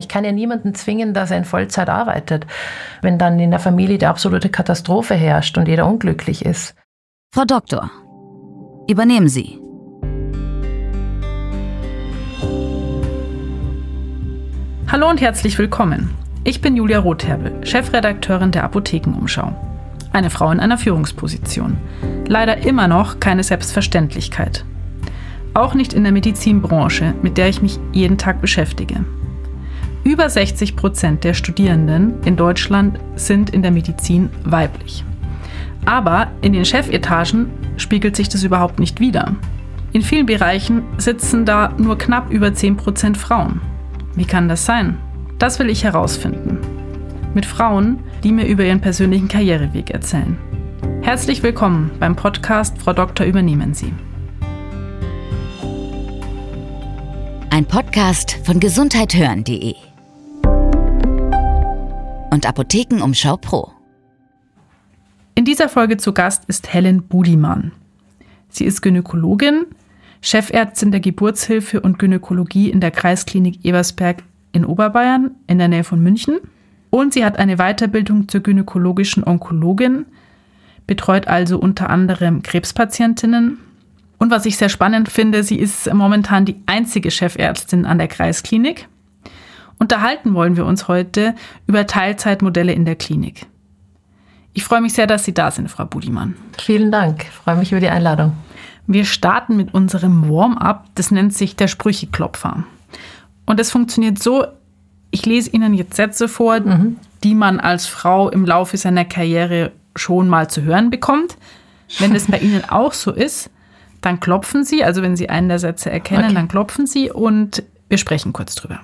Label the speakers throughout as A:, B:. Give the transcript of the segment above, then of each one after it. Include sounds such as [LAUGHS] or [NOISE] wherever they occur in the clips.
A: Ich kann ja niemanden zwingen, dass er in Vollzeit arbeitet, wenn dann in der Familie die absolute Katastrophe herrscht und jeder unglücklich ist.
B: Frau Doktor, übernehmen Sie.
C: Hallo und herzlich willkommen. Ich bin Julia Rotherbel, Chefredakteurin der Apothekenumschau. Eine Frau in einer Führungsposition. Leider immer noch keine Selbstverständlichkeit. Auch nicht in der Medizinbranche, mit der ich mich jeden Tag beschäftige. Über 60 Prozent der Studierenden in Deutschland sind in der Medizin weiblich. Aber in den Chefetagen spiegelt sich das überhaupt nicht wider. In vielen Bereichen sitzen da nur knapp über 10 Prozent Frauen. Wie kann das sein? Das will ich herausfinden. Mit Frauen, die mir über ihren persönlichen Karriereweg erzählen. Herzlich willkommen beim Podcast Frau Doktor übernehmen Sie.
B: Ein Podcast von gesundheithören.de und Apothekenumschau Pro.
C: In dieser Folge zu Gast ist Helen Budimann. Sie ist Gynäkologin, Chefärztin der Geburtshilfe und Gynäkologie in der Kreisklinik Ebersberg in Oberbayern in der Nähe von München. Und sie hat eine Weiterbildung zur gynäkologischen Onkologin, betreut also unter anderem Krebspatientinnen. Und was ich sehr spannend finde, sie ist momentan die einzige Chefärztin an der Kreisklinik. Unterhalten wollen wir uns heute über Teilzeitmodelle in der Klinik. Ich freue mich sehr, dass Sie da sind, Frau Budimann.
A: Vielen Dank. Ich freue mich über die Einladung.
C: Wir starten mit unserem Warm-up. Das nennt sich der Sprücheklopfer. Und das funktioniert so, ich lese Ihnen jetzt Sätze vor, mhm. die man als Frau im Laufe seiner Karriere schon mal zu hören bekommt. Wenn das bei [LAUGHS] Ihnen auch so ist, dann klopfen Sie. Also wenn Sie einen der Sätze erkennen, okay. dann klopfen Sie und wir sprechen kurz drüber.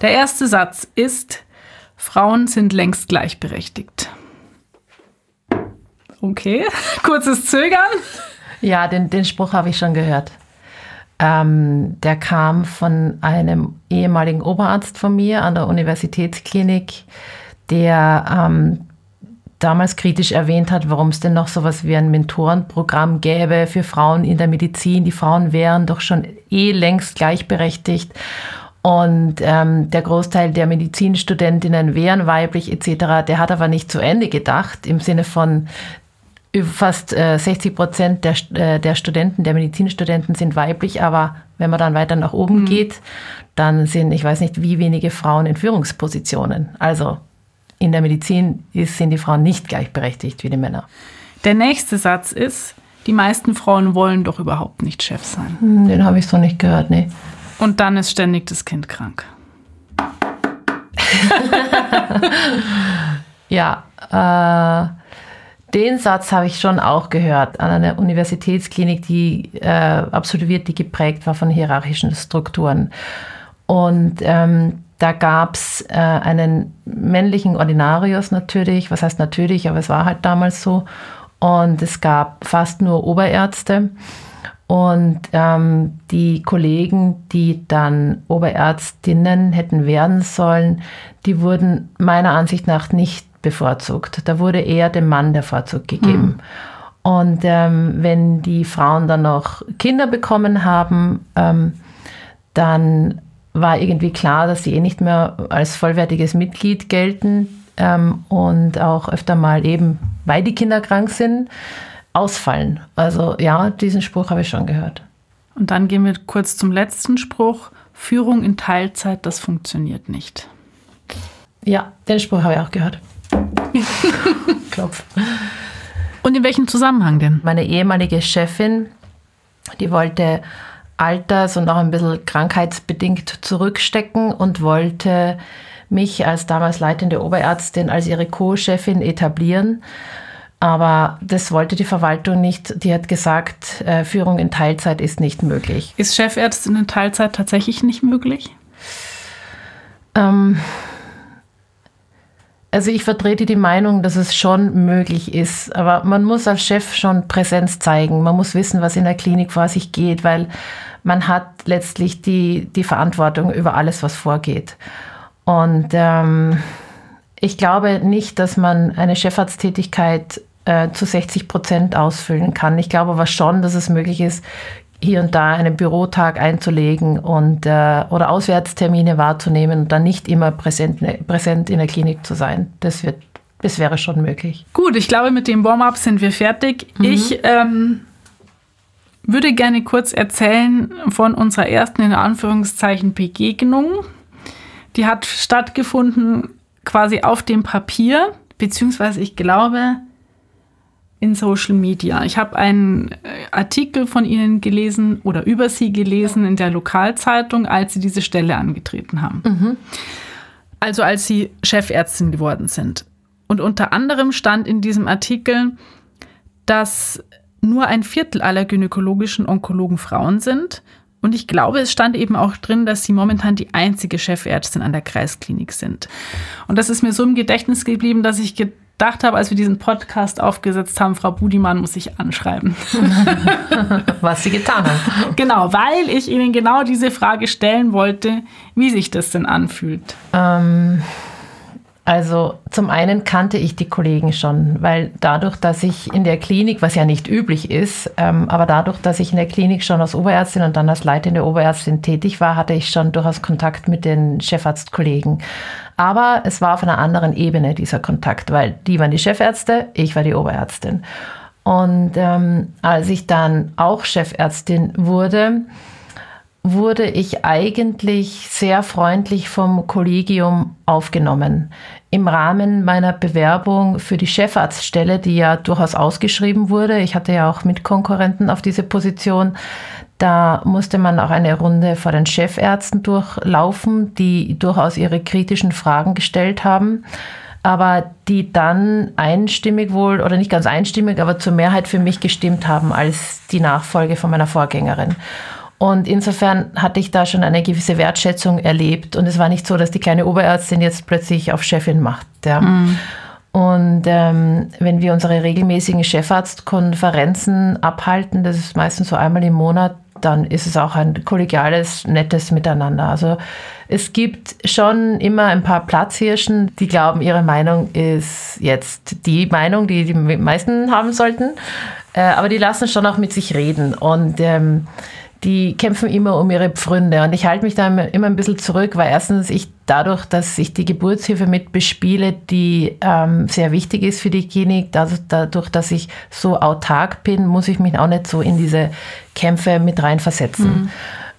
C: Der erste Satz ist, Frauen sind längst gleichberechtigt. Okay, [LAUGHS] kurzes Zögern.
A: Ja, den, den Spruch habe ich schon gehört. Ähm, der kam von einem ehemaligen Oberarzt von mir an der Universitätsklinik, der ähm, damals kritisch erwähnt hat, warum es denn noch so was wie ein Mentorenprogramm gäbe für Frauen in der Medizin. Die Frauen wären doch schon eh längst gleichberechtigt. Und ähm, der Großteil der Medizinstudentinnen wären weiblich etc. Der hat aber nicht zu Ende gedacht im Sinne von fast äh, 60 Prozent der, äh, der Studenten, der Medizinstudenten sind weiblich, aber wenn man dann weiter nach oben mhm. geht, dann sind, ich weiß nicht, wie wenige Frauen in Führungspositionen. Also in der Medizin ist, sind die Frauen nicht gleichberechtigt wie die Männer.
C: Der nächste Satz ist, die meisten Frauen wollen doch überhaupt nicht Chef sein.
A: Hm, den habe ich so nicht gehört, nee.
C: Und dann ist ständig das Kind krank. [LAUGHS]
A: ja, äh, den Satz habe ich schon auch gehört an einer Universitätsklinik, die äh, absolviert, die geprägt war von hierarchischen Strukturen. Und ähm, da gab es äh, einen männlichen Ordinarius natürlich, was heißt natürlich, aber es war halt damals so. Und es gab fast nur Oberärzte. Und ähm, die Kollegen, die dann Oberärztinnen hätten werden sollen, die wurden meiner Ansicht nach nicht bevorzugt. Da wurde eher dem Mann der Vorzug gegeben. Mhm. Und ähm, wenn die Frauen dann noch Kinder bekommen haben, ähm, dann war irgendwie klar, dass sie eh nicht mehr als vollwertiges Mitglied gelten ähm, und auch öfter mal eben, weil die Kinder krank sind, ausfallen. Also ja, diesen Spruch habe ich schon gehört.
C: Und dann gehen wir kurz zum letzten Spruch. Führung in Teilzeit, das funktioniert nicht.
A: Ja, den Spruch habe ich auch gehört. [LAUGHS] Klopf.
C: Und in welchem Zusammenhang denn?
A: Meine ehemalige Chefin, die wollte alters- und auch ein bisschen krankheitsbedingt zurückstecken und wollte mich als damals leitende Oberärztin als ihre Co-Chefin etablieren aber das wollte die Verwaltung nicht. Die hat gesagt, äh, Führung in Teilzeit ist nicht möglich.
C: Ist Chefärztin in Teilzeit tatsächlich nicht möglich?
A: Ähm, also ich vertrete die Meinung, dass es schon möglich ist, aber man muss als Chef schon Präsenz zeigen. Man muss wissen, was in der Klinik vor sich geht, weil man hat letztlich die, die Verantwortung über alles, was vorgeht. Und ähm, ich glaube nicht, dass man eine Chefarzttätigkeit äh, zu 60 Prozent ausfüllen kann. Ich glaube aber schon, dass es möglich ist, hier und da einen Bürotag einzulegen und äh, oder Auswärtstermine wahrzunehmen und dann nicht immer präsent, präsent in der Klinik zu sein. Das wird, das wäre schon möglich.
C: Gut, ich glaube, mit dem Warm-up sind wir fertig. Mhm. Ich ähm, würde gerne kurz erzählen von unserer ersten in Anführungszeichen Begegnung. Die hat stattgefunden quasi auf dem Papier, beziehungsweise ich glaube in Social Media. Ich habe einen äh, Artikel von Ihnen gelesen oder über Sie gelesen in der Lokalzeitung, als Sie diese Stelle angetreten haben. Mhm. Also als Sie Chefärztin geworden sind. Und unter anderem stand in diesem Artikel, dass nur ein Viertel aller gynäkologischen Onkologen Frauen sind. Und ich glaube, es stand eben auch drin, dass sie momentan die einzige Chefärztin an der Kreisklinik sind. Und das ist mir so im Gedächtnis geblieben, dass ich gedacht habe, als wir diesen Podcast aufgesetzt haben, Frau Budimann muss ich anschreiben. [LAUGHS]
A: Was Sie getan haben.
C: Genau, weil ich Ihnen genau diese Frage stellen wollte, wie sich das denn anfühlt.
A: Ähm, also zum einen kannte ich die Kollegen schon, weil dadurch, dass ich in der Klinik, was ja nicht üblich ist, ähm, aber dadurch, dass ich in der Klinik schon als Oberärztin und dann als leitende Oberärztin tätig war, hatte ich schon durchaus Kontakt mit den Chefarztkollegen. Aber es war auf einer anderen Ebene dieser Kontakt, weil die waren die Chefärzte, ich war die Oberärztin. Und ähm, als ich dann auch Chefärztin wurde, wurde ich eigentlich sehr freundlich vom Kollegium aufgenommen. Im Rahmen meiner Bewerbung für die Chefarztstelle, die ja durchaus ausgeschrieben wurde, ich hatte ja auch Mitkonkurrenten auf diese Position, da musste man auch eine Runde vor den Chefärzten durchlaufen, die durchaus ihre kritischen Fragen gestellt haben aber die dann einstimmig wohl oder nicht ganz einstimmig, aber zur Mehrheit für mich gestimmt haben als die Nachfolge von meiner Vorgängerin. Und insofern hatte ich da schon eine gewisse Wertschätzung erlebt. Und es war nicht so, dass die kleine Oberärztin jetzt plötzlich auf Chefin macht. Ja. Mhm. Und ähm, wenn wir unsere regelmäßigen Chefarztkonferenzen abhalten, das ist meistens so einmal im Monat, dann ist es auch ein kollegiales, nettes Miteinander. Also es gibt schon immer ein paar Platzhirschen, die glauben, ihre Meinung ist jetzt die Meinung, die die meisten haben sollten. Äh, aber die lassen schon auch mit sich reden. Und ähm, die kämpfen immer um ihre Pfründe. Und ich halte mich da immer ein bisschen zurück, weil erstens ich dadurch, dass ich die Geburtshilfe mit bespiele, die ähm, sehr wichtig ist für die Klinik, also dadurch, dass ich so autark bin, muss ich mich auch nicht so in diese Kämpfe mit reinversetzen. Mhm.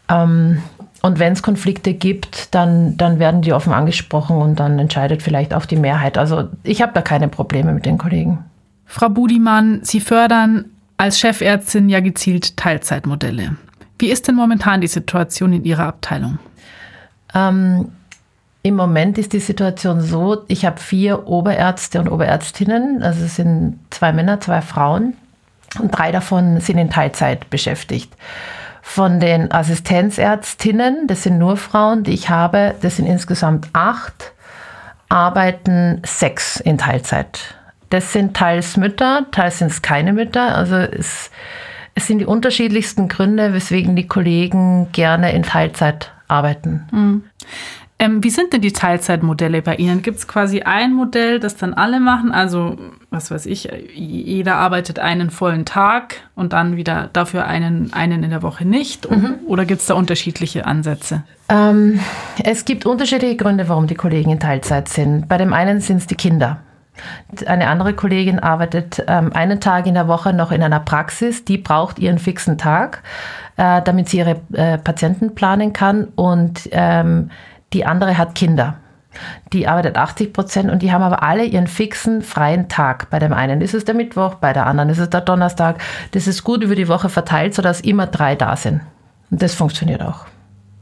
A: Ähm, und wenn es Konflikte gibt, dann, dann werden die offen angesprochen und dann entscheidet vielleicht auch die Mehrheit. Also ich habe da keine Probleme mit den Kollegen.
C: Frau Budimann, Sie fördern als Chefärztin ja gezielt Teilzeitmodelle. Wie ist denn momentan die Situation in Ihrer Abteilung?
A: Ähm, Im Moment ist die Situation so, ich habe vier Oberärzte und Oberärztinnen, also es sind zwei Männer, zwei Frauen und drei davon sind in Teilzeit beschäftigt. Von den Assistenzärztinnen, das sind nur Frauen, die ich habe, das sind insgesamt acht, arbeiten sechs in Teilzeit. Das sind teils Mütter, teils sind es keine Mütter. Also es es sind die unterschiedlichsten Gründe, weswegen die Kollegen gerne in Teilzeit arbeiten.
C: Mhm. Ähm, wie sind denn die Teilzeitmodelle bei Ihnen? Gibt es quasi ein Modell, das dann alle machen? Also, was weiß ich, jeder arbeitet einen vollen Tag und dann wieder dafür einen, einen in der Woche nicht? Mhm. Oder gibt es da unterschiedliche Ansätze?
A: Ähm, es gibt unterschiedliche Gründe, warum die Kollegen in Teilzeit sind. Bei dem einen sind es die Kinder. Eine andere Kollegin arbeitet ähm, einen Tag in der Woche noch in einer Praxis. Die braucht ihren fixen Tag, äh, damit sie ihre äh, Patienten planen kann. Und ähm, die andere hat Kinder. Die arbeitet 80 Prozent und die haben aber alle ihren fixen freien Tag. Bei dem einen ist es der Mittwoch, bei der anderen ist es der Donnerstag. Das ist gut über die Woche verteilt, sodass immer drei da sind. Und das funktioniert auch.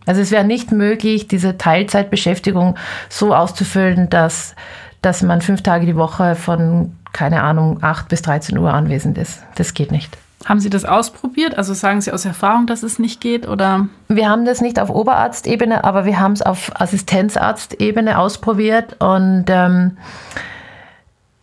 A: Also es wäre nicht möglich, diese Teilzeitbeschäftigung so auszufüllen, dass dass man fünf Tage die Woche von, keine Ahnung, 8 bis 13 Uhr anwesend ist. Das geht nicht.
C: Haben Sie das ausprobiert? Also sagen Sie aus Erfahrung, dass es nicht geht? Oder?
A: Wir haben das nicht auf Oberarztebene, aber wir haben es auf Assistenzarztebene ausprobiert und ähm,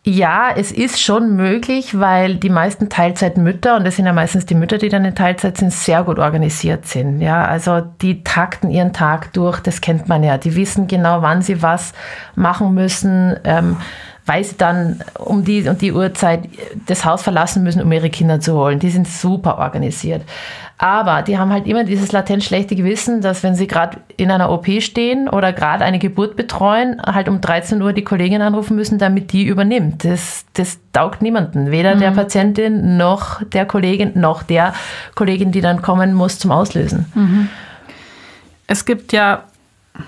A: ja, es ist schon möglich, weil die meisten Teilzeitmütter, und das sind ja meistens die Mütter, die dann in Teilzeit sind, sehr gut organisiert sind. Ja, also die takten ihren Tag durch, das kennt man ja. Die wissen genau, wann sie was machen müssen. Ähm, weil sie dann um die und die Uhrzeit das Haus verlassen müssen, um ihre Kinder zu holen. Die sind super organisiert. Aber die haben halt immer dieses latent schlechte Gewissen, dass wenn sie gerade in einer OP stehen oder gerade eine Geburt betreuen, halt um 13 Uhr die Kollegin anrufen müssen, damit die übernimmt. Das, das taugt niemanden. Weder mhm. der Patientin noch der Kollegin noch der Kollegin, die dann kommen muss zum Auslösen. Mhm.
C: Es gibt ja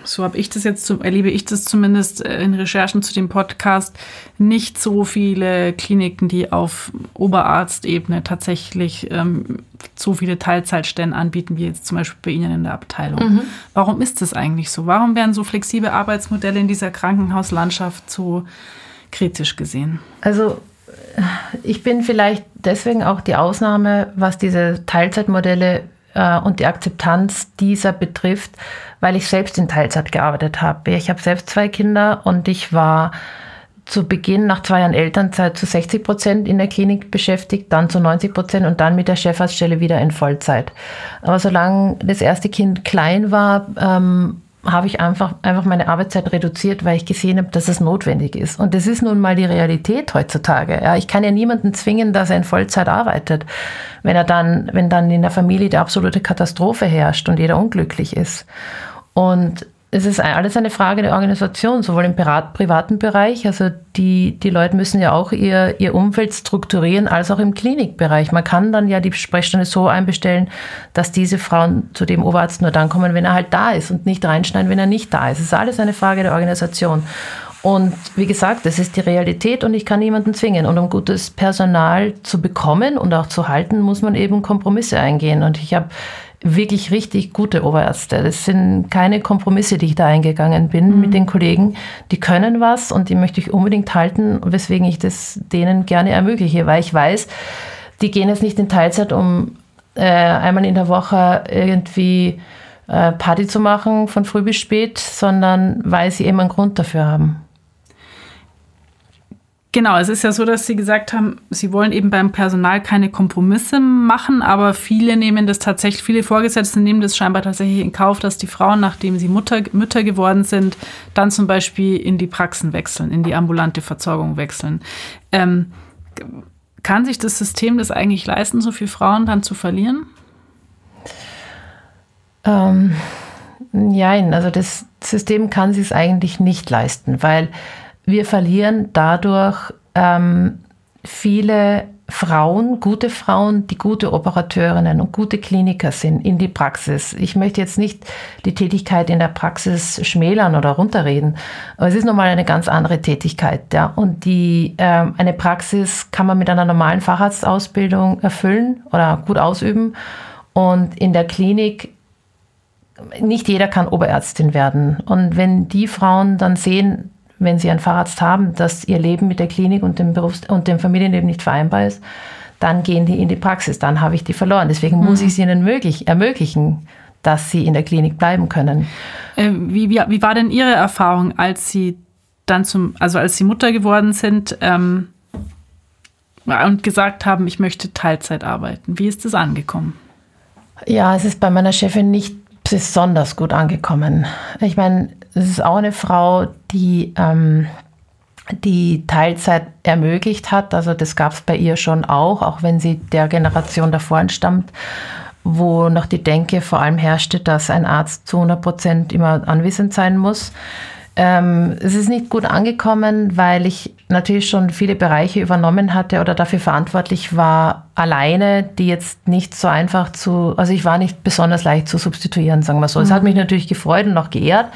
C: so habe ich das jetzt, erlebe ich das zumindest äh, in Recherchen zu dem Podcast, nicht so viele Kliniken, die auf Oberarztebene tatsächlich ähm, so viele Teilzeitstellen anbieten, wie jetzt zum Beispiel bei Ihnen in der Abteilung. Mhm. Warum ist das eigentlich so? Warum werden so flexible Arbeitsmodelle in dieser Krankenhauslandschaft so kritisch gesehen?
A: Also ich bin vielleicht deswegen auch die Ausnahme, was diese Teilzeitmodelle äh, und die Akzeptanz dieser betrifft, weil ich selbst in Teilzeit gearbeitet habe. Ich habe selbst zwei Kinder und ich war zu Beginn nach zwei Jahren Elternzeit zu 60 Prozent in der Klinik beschäftigt, dann zu 90 Prozent und dann mit der Chefarztstelle wieder in Vollzeit. Aber solange das erste Kind klein war, ähm, habe ich einfach, einfach meine Arbeitszeit reduziert, weil ich gesehen habe, dass es notwendig ist. Und das ist nun mal die Realität heutzutage. Ja, ich kann ja niemanden zwingen, dass er in Vollzeit arbeitet, wenn er dann, wenn dann in der Familie die absolute Katastrophe herrscht und jeder unglücklich ist. Und es ist alles eine Frage der Organisation, sowohl im privaten Bereich, also die, die Leute müssen ja auch ihr, ihr Umfeld strukturieren, als auch im Klinikbereich. Man kann dann ja die Sprechstunde so einbestellen, dass diese Frauen zu dem Oberarzt nur dann kommen, wenn er halt da ist und nicht reinschneiden, wenn er nicht da ist. Es ist alles eine Frage der Organisation. Und wie gesagt, das ist die Realität und ich kann niemanden zwingen. Und um gutes Personal zu bekommen und auch zu halten, muss man eben Kompromisse eingehen. Und ich habe wirklich richtig gute Oberärzte. Das sind keine Kompromisse, die ich da eingegangen bin mhm. mit den Kollegen. Die können was und die möchte ich unbedingt halten, weswegen ich das denen gerne ermögliche, weil ich weiß, die gehen jetzt nicht in Teilzeit, um äh, einmal in der Woche irgendwie äh, Party zu machen von früh bis spät, sondern weil sie eben einen Grund dafür haben.
C: Genau, es ist ja so, dass Sie gesagt haben, Sie wollen eben beim Personal keine Kompromisse machen, aber viele nehmen das tatsächlich, viele Vorgesetzte nehmen das scheinbar tatsächlich in Kauf, dass die Frauen, nachdem sie Mutter, Mütter geworden sind, dann zum Beispiel in die Praxen wechseln, in die ambulante Versorgung wechseln. Ähm, kann sich das System das eigentlich leisten, so viele Frauen dann zu verlieren?
A: Ähm, nein, also das System kann sich es eigentlich nicht leisten, weil wir verlieren dadurch ähm, viele Frauen, gute Frauen, die gute Operateurinnen und gute Kliniker sind in die Praxis. Ich möchte jetzt nicht die Tätigkeit in der Praxis schmälern oder runterreden, aber es ist nochmal eine ganz andere Tätigkeit. Ja. Und die, äh, eine Praxis kann man mit einer normalen Facharztausbildung erfüllen oder gut ausüben. Und in der Klinik nicht jeder kann Oberärztin werden. Und wenn die Frauen dann sehen, wenn sie einen Facharzt haben, dass ihr Leben mit der Klinik und dem Berufs- und dem Familienleben nicht vereinbar ist, dann gehen die in die Praxis, dann habe ich die verloren. Deswegen muss mhm. ich es ihnen möglich, ermöglichen, dass sie in der Klinik bleiben können.
C: Äh, wie, wie, wie, war denn Ihre Erfahrung, als Sie dann zum, also als Sie Mutter geworden sind ähm, und gesagt haben, ich möchte Teilzeit arbeiten? Wie ist das angekommen?
A: Ja, es ist bei meiner Chefin nicht besonders gut angekommen. Ich meine, es ist auch eine Frau, die ähm, die Teilzeit ermöglicht hat. Also das gab es bei ihr schon auch, auch wenn sie der Generation davor entstammt, wo noch die Denke vor allem herrschte, dass ein Arzt zu 100 Prozent immer anwesend sein muss. Ähm, es ist nicht gut angekommen, weil ich natürlich schon viele Bereiche übernommen hatte oder dafür verantwortlich war, alleine, die jetzt nicht so einfach zu, also ich war nicht besonders leicht zu substituieren, sagen wir so. Mhm. Es hat mhm. mich natürlich gefreut und auch geehrt,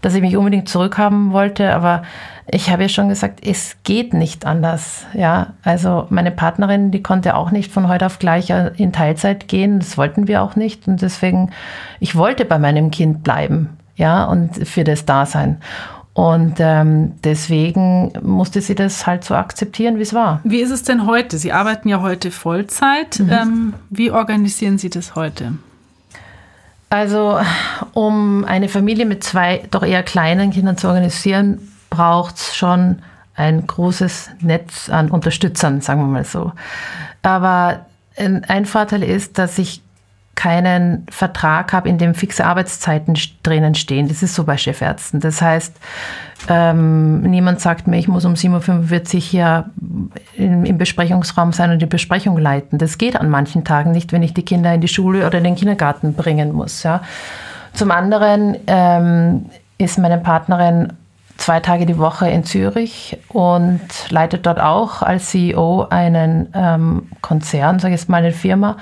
A: dass ich mich unbedingt zurückhaben wollte, aber ich habe ja schon gesagt, es geht nicht anders. Ja, also meine Partnerin, die konnte auch nicht von heute auf gleich in Teilzeit gehen. Das wollten wir auch nicht. Und deswegen, ich wollte bei meinem Kind bleiben ja, und für das Dasein. Und ähm, deswegen musste sie das halt so akzeptieren, wie es war.
C: Wie ist es denn heute? Sie arbeiten ja heute Vollzeit. Mhm. Ähm, wie organisieren Sie das heute?
A: Also, um eine Familie mit zwei doch eher kleinen Kindern zu organisieren, braucht es schon ein großes Netz an Unterstützern, sagen wir mal so. Aber ein Vorteil ist, dass ich keinen Vertrag habe, in dem fixe Arbeitszeiten drinnen stehen. Das ist so bei Chefärzten. Das heißt, ähm, niemand sagt mir, ich muss um 7.45 Uhr hier im, im Besprechungsraum sein und die Besprechung leiten. Das geht an manchen Tagen nicht, wenn ich die Kinder in die Schule oder in den Kindergarten bringen muss. Ja. Zum anderen ähm, ist meine Partnerin zwei Tage die Woche in Zürich und leitet dort auch als CEO einen ähm, Konzern, sage ich jetzt mal eine Firma.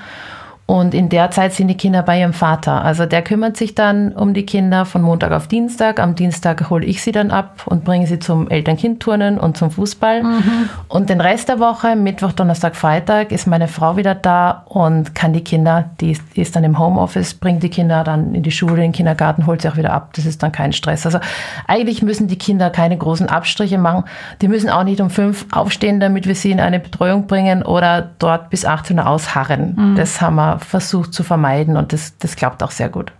A: Und in der Zeit sind die Kinder bei ihrem Vater. Also der kümmert sich dann um die Kinder von Montag auf Dienstag. Am Dienstag hole ich sie dann ab und bringe sie zum Eltern-Kind-Turnen und zum Fußball. Mhm. Und den Rest der Woche, Mittwoch, Donnerstag, Freitag, ist meine Frau wieder da und kann die Kinder, die ist, die ist dann im Homeoffice, bringt die Kinder dann in die Schule, in den Kindergarten, holt sie auch wieder ab. Das ist dann kein Stress. Also eigentlich müssen die Kinder keine großen Abstriche machen. Die müssen auch nicht um fünf aufstehen, damit wir sie in eine Betreuung bringen oder dort bis 18 Uhr ausharren. Mhm. Das haben wir versucht zu vermeiden und das, das klappt auch sehr gut.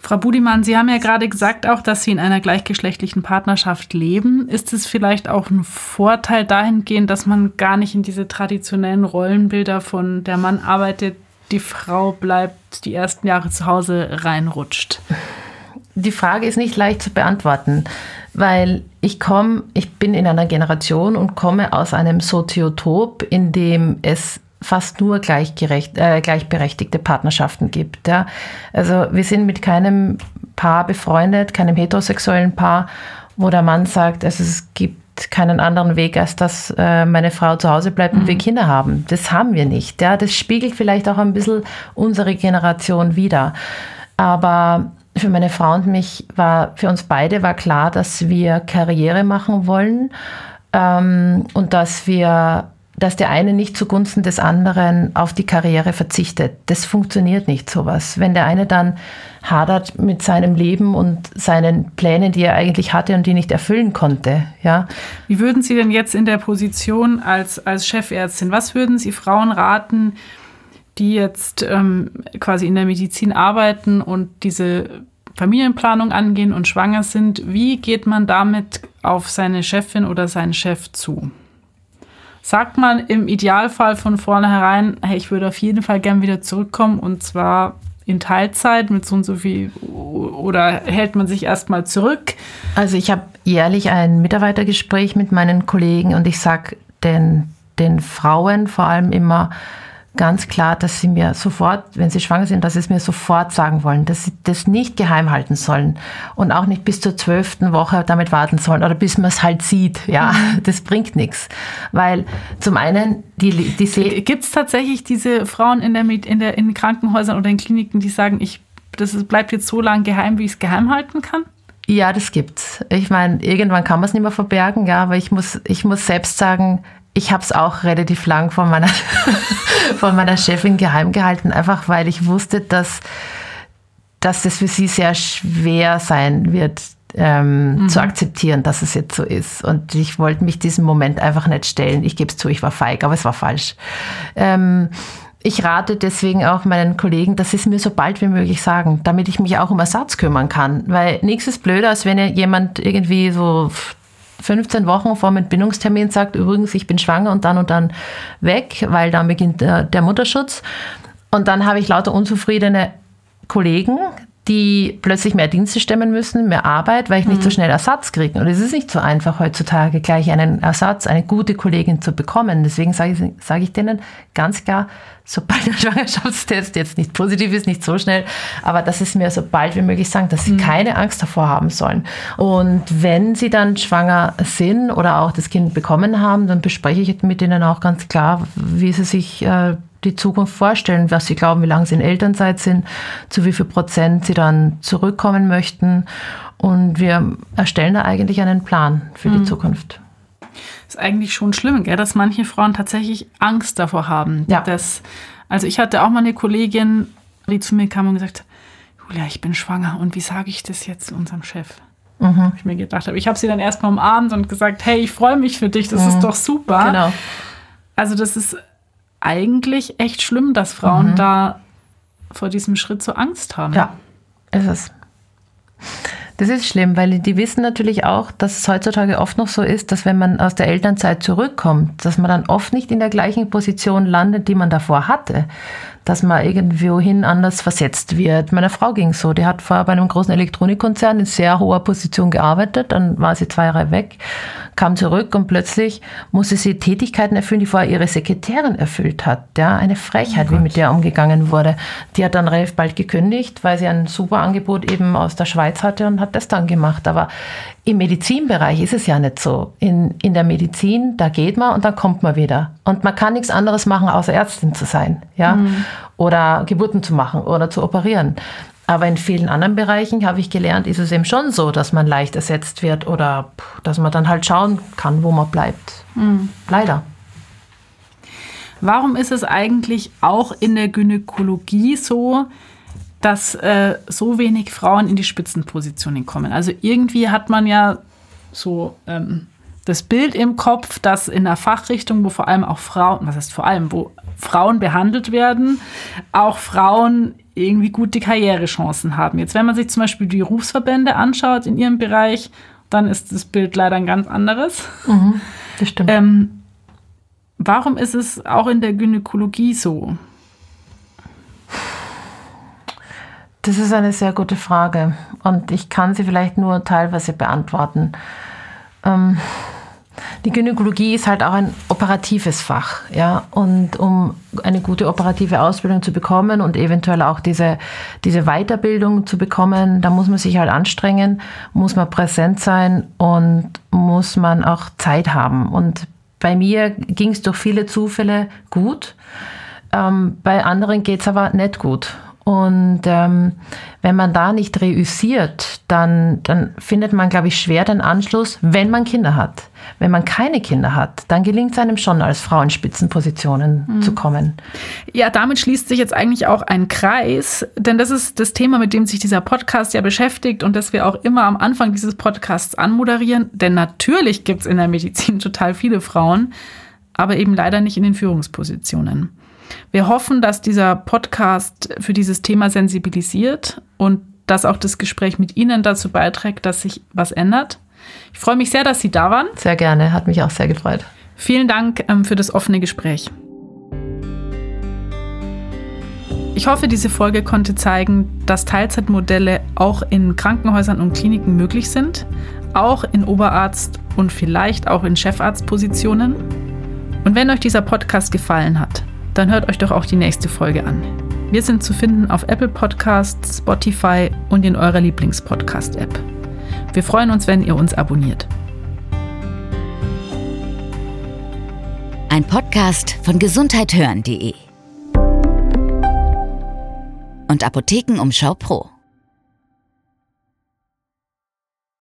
C: Frau Budimann, Sie haben ja gerade gesagt auch, dass Sie in einer gleichgeschlechtlichen Partnerschaft leben. Ist es vielleicht auch ein Vorteil dahingehend, dass man gar nicht in diese traditionellen Rollenbilder von der Mann arbeitet, die Frau bleibt die ersten Jahre zu Hause reinrutscht?
A: Die Frage ist nicht leicht zu beantworten, weil ich komme, ich bin in einer Generation und komme aus einem Soziotop, in dem es fast nur gleichgerecht, äh, gleichberechtigte Partnerschaften gibt. Ja. Also wir sind mit keinem Paar befreundet, keinem heterosexuellen Paar, wo der Mann sagt, also es gibt keinen anderen Weg, als dass äh, meine Frau zu Hause bleibt und mhm. wir Kinder haben. Das haben wir nicht. Ja. Das spiegelt vielleicht auch ein bisschen unsere Generation wider. Aber für meine Frau und mich war, für uns beide war klar, dass wir Karriere machen wollen ähm, und dass wir dass der eine nicht zugunsten des anderen auf die Karriere verzichtet. Das funktioniert nicht sowas. Wenn der eine dann hadert mit seinem Leben und seinen Plänen, die er eigentlich hatte und die nicht erfüllen konnte, ja.
C: Wie würden Sie denn jetzt in der Position als, als Chefärztin, was würden Sie Frauen raten, die jetzt ähm, quasi in der Medizin arbeiten und diese Familienplanung angehen und schwanger sind? Wie geht man damit auf seine Chefin oder seinen Chef zu? Sagt man im Idealfall von vornherein, hey, ich würde auf jeden Fall gern wieder zurückkommen und zwar in Teilzeit mit so und so viel oder hält man sich erstmal zurück?
A: Also ich habe jährlich ein Mitarbeitergespräch mit meinen Kollegen und ich sage den, den Frauen vor allem immer, ganz klar, dass sie mir sofort, wenn sie schwanger sind, dass sie es mir sofort sagen wollen, dass sie das nicht geheim halten sollen und auch nicht bis zur zwölften Woche damit warten sollen oder bis man es halt sieht. Ja, mhm. [LAUGHS] das bringt nichts. Weil zum einen, die, die
C: Gibt es tatsächlich diese Frauen in, der, in, der, in Krankenhäusern oder in Kliniken, die sagen, ich, das bleibt jetzt so lange geheim, wie ich es geheim halten kann?
A: Ja, das gibt's. Ich meine, irgendwann kann man es nicht mehr verbergen, ja, aber ich muss, ich muss selbst sagen, ich habe es auch relativ lang von meiner, [LAUGHS] von meiner Chefin geheim gehalten, einfach weil ich wusste, dass, dass das für sie sehr schwer sein wird, ähm, mhm. zu akzeptieren, dass es jetzt so ist. Und ich wollte mich diesem Moment einfach nicht stellen. Ich gebe es zu, ich war feig, aber es war falsch. Ähm, ich rate deswegen auch meinen Kollegen, dass sie es mir so bald wie möglich sagen, damit ich mich auch um Ersatz kümmern kann. Weil nichts ist blöder, als wenn jemand irgendwie so 15 Wochen vor dem Entbindungstermin sagt, übrigens, ich bin schwanger und dann und dann weg, weil dann beginnt der, der Mutterschutz. Und dann habe ich lauter unzufriedene Kollegen, die plötzlich mehr Dienste stemmen müssen, mehr Arbeit, weil ich nicht mhm. so schnell Ersatz kriege. Und es ist nicht so einfach heutzutage, gleich einen Ersatz, eine gute Kollegin zu bekommen. Deswegen sage ich, sage ich denen ganz klar, sobald der [LAUGHS] Schwangerschaftstest jetzt nicht positiv ist, nicht so schnell, aber dass es mir so bald wie möglich sagen, dass sie mhm. keine Angst davor haben sollen. Und wenn sie dann schwanger sind oder auch das Kind bekommen haben, dann bespreche ich mit ihnen auch ganz klar, wie sie sich äh, die Zukunft vorstellen, was sie glauben, wie lange sie in Elternzeit sind, zu wie viel Prozent sie dann zurückkommen möchten. Und wir erstellen da eigentlich einen Plan für mhm. die Zukunft.
C: Ist eigentlich schon schlimm, gell, dass manche Frauen tatsächlich Angst davor haben. Ja. Dass, also ich hatte auch mal eine Kollegin, die zu mir kam und gesagt, Julia, ich bin schwanger und wie sage ich das jetzt unserem Chef? Mhm. Ich mir gedacht habe. Ich habe sie dann erstmal umarmt und gesagt, hey, ich freue mich für dich, das mhm. ist doch super. Genau. Also das ist eigentlich echt schlimm, dass Frauen mhm. da vor diesem Schritt so Angst haben.
A: Ja, ist es. Das ist schlimm, weil die wissen natürlich auch, dass es heutzutage oft noch so ist, dass wenn man aus der Elternzeit zurückkommt, dass man dann oft nicht in der gleichen Position landet, die man davor hatte. Dass man irgendwo hin anders versetzt wird. Meiner Frau ging so, die hat vorher bei einem großen Elektronikkonzern in sehr hoher Position gearbeitet, dann war sie zwei Jahre weg, kam zurück und plötzlich musste sie Tätigkeiten erfüllen, die vorher ihre Sekretärin erfüllt hat. Ja, eine Frechheit, oh wie mit der umgegangen wurde. Die hat dann relativ bald gekündigt, weil sie ein super Angebot eben aus der Schweiz hatte und hat das dann gemacht. Aber im Medizinbereich ist es ja nicht so. In, in der Medizin, da geht man und dann kommt man wieder. Und man kann nichts anderes machen, außer Ärztin zu sein, ja, mhm. Oder Geburten zu machen oder zu operieren. Aber in vielen anderen Bereichen habe ich gelernt, ist es eben schon so, dass man leicht ersetzt wird oder dass man dann halt schauen kann, wo man bleibt. Mhm. Leider.
C: Warum ist es eigentlich auch in der Gynäkologie so, dass äh, so wenig Frauen in die Spitzenpositionen kommen? Also irgendwie hat man ja so ähm, das Bild im Kopf, dass in der Fachrichtung, wo vor allem auch Frauen, was heißt vor allem, wo Frauen behandelt werden, auch Frauen irgendwie gute Karrierechancen haben. Jetzt, wenn man sich zum Beispiel die Berufsverbände anschaut in ihrem Bereich, dann ist das Bild leider ein ganz anderes.
A: Mhm, das stimmt.
C: Ähm, warum ist es auch in der Gynäkologie so?
A: Das ist eine sehr gute Frage und ich kann sie vielleicht nur teilweise beantworten. Ähm, die Gynäkologie ist halt auch ein operatives Fach, ja. Und um eine gute operative Ausbildung zu bekommen und eventuell auch diese, diese Weiterbildung zu bekommen, da muss man sich halt anstrengen, muss man präsent sein und muss man auch Zeit haben. Und bei mir ging es durch viele Zufälle gut. Ähm, bei anderen geht es aber nicht gut. Und ähm, wenn man da nicht reüssiert, dann, dann findet man, glaube ich, schwer den Anschluss, wenn man Kinder hat. Wenn man keine Kinder hat, dann gelingt es einem schon, als Frau in Spitzenpositionen mhm. zu kommen.
C: Ja, damit schließt sich jetzt eigentlich auch ein Kreis, denn das ist das Thema, mit dem sich dieser Podcast ja beschäftigt und das wir auch immer am Anfang dieses Podcasts anmoderieren. Denn natürlich gibt es in der Medizin total viele Frauen, aber eben leider nicht in den Führungspositionen. Wir hoffen, dass dieser Podcast für dieses Thema sensibilisiert und dass auch das Gespräch mit Ihnen dazu beiträgt, dass sich was ändert. Ich freue mich sehr, dass Sie da waren.
A: Sehr gerne, hat mich auch sehr gefreut.
C: Vielen Dank ähm, für das offene Gespräch. Ich hoffe, diese Folge konnte zeigen, dass Teilzeitmodelle auch in Krankenhäusern und Kliniken möglich sind, auch in Oberarzt und vielleicht auch in Chefarztpositionen. Und wenn euch dieser Podcast gefallen hat, dann hört euch doch auch die nächste Folge an. Wir sind zu finden auf Apple Podcasts, Spotify und in eurer Lieblingspodcast-App. Wir freuen uns, wenn ihr uns abonniert.
B: Ein Podcast von gesundheithören.de und Apothekenumschau Pro.